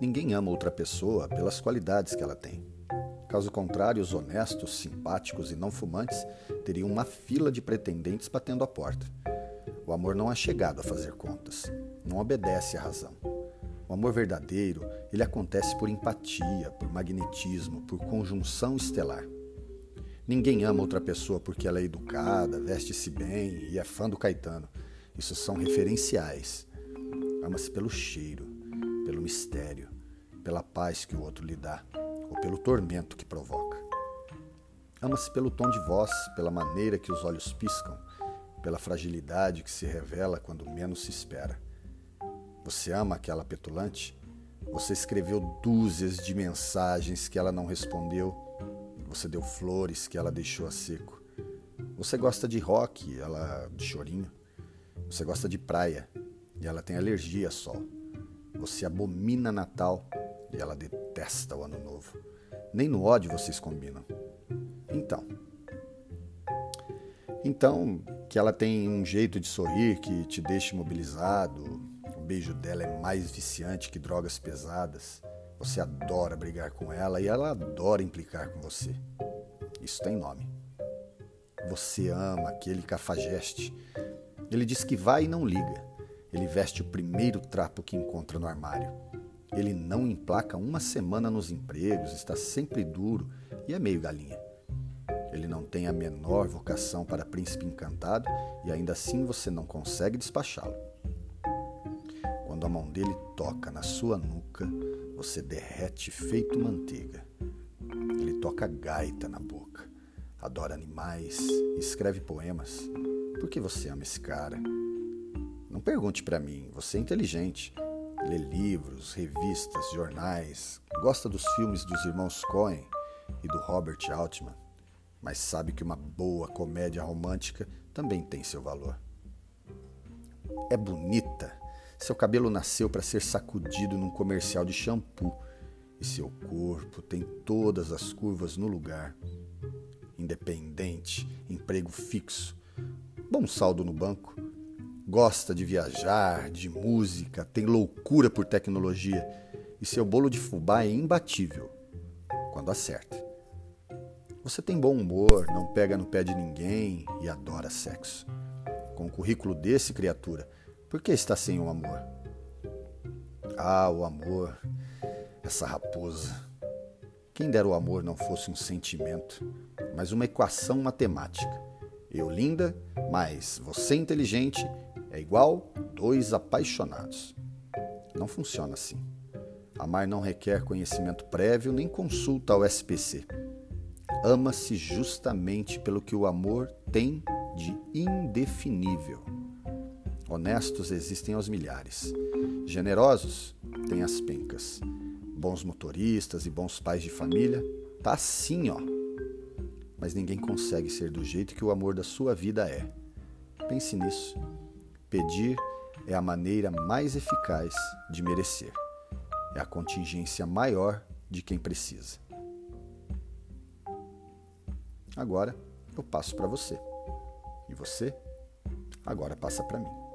Ninguém ama outra pessoa pelas qualidades que ela tem. Caso contrário, os honestos, simpáticos e não fumantes teriam uma fila de pretendentes batendo a porta. O amor não é chegado a fazer contas, não obedece à razão. O amor verdadeiro, ele acontece por empatia, por magnetismo, por conjunção estelar. Ninguém ama outra pessoa porque ela é educada, veste-se bem e é fã do Caetano. Isso são referenciais. Ama-se pelo cheiro, pelo mistério, pela paz que o outro lhe dá ou pelo tormento que provoca. Ama-se pelo tom de voz, pela maneira que os olhos piscam, pela fragilidade que se revela quando menos se espera. Você ama aquela petulante? Você escreveu dúzias de mensagens que ela não respondeu. Você deu flores que ela deixou a seco. Você gosta de rock, ela de chorinho. Você gosta de praia e ela tem alergia a sol. Você abomina Natal e ela detesta o Ano Novo. Nem no ódio vocês combinam. Então. Então, que ela tem um jeito de sorrir que te deixa imobilizado, beijo dela é mais viciante que drogas pesadas. Você adora brigar com ela e ela adora implicar com você. Isso tem nome. Você ama aquele cafajeste. Ele diz que vai e não liga. Ele veste o primeiro trapo que encontra no armário. Ele não emplaca uma semana nos empregos, está sempre duro e é meio galinha. Ele não tem a menor vocação para príncipe encantado e ainda assim você não consegue despachá-lo. Quando a mão dele toca na sua nuca, você derrete feito manteiga. Ele toca gaita na boca, adora animais, escreve poemas. Por que você ama esse cara? Não pergunte para mim, você é inteligente. Lê livros, revistas, jornais, gosta dos filmes dos irmãos Coen e do Robert Altman, mas sabe que uma boa comédia romântica também tem seu valor. É bonita. Seu cabelo nasceu para ser sacudido num comercial de shampoo. E seu corpo tem todas as curvas no lugar. Independente, emprego fixo, bom saldo no banco, gosta de viajar, de música, tem loucura por tecnologia e seu bolo de fubá é imbatível quando acerta. Você tem bom humor, não pega no pé de ninguém e adora sexo. Com um currículo desse, criatura, por que está sem o amor? Ah, o amor, essa raposa. Quem dera o amor não fosse um sentimento, mas uma equação matemática. Eu linda, mas você inteligente é igual dois apaixonados. Não funciona assim. Amar não requer conhecimento prévio nem consulta ao SPC. Ama-se justamente pelo que o amor tem de indefinível. Honestos existem aos milhares. Generosos têm as pencas. Bons motoristas e bons pais de família, tá assim, ó. Mas ninguém consegue ser do jeito que o amor da sua vida é. Pense nisso. Pedir é a maneira mais eficaz de merecer. É a contingência maior de quem precisa. Agora eu passo para você. E você agora passa para mim.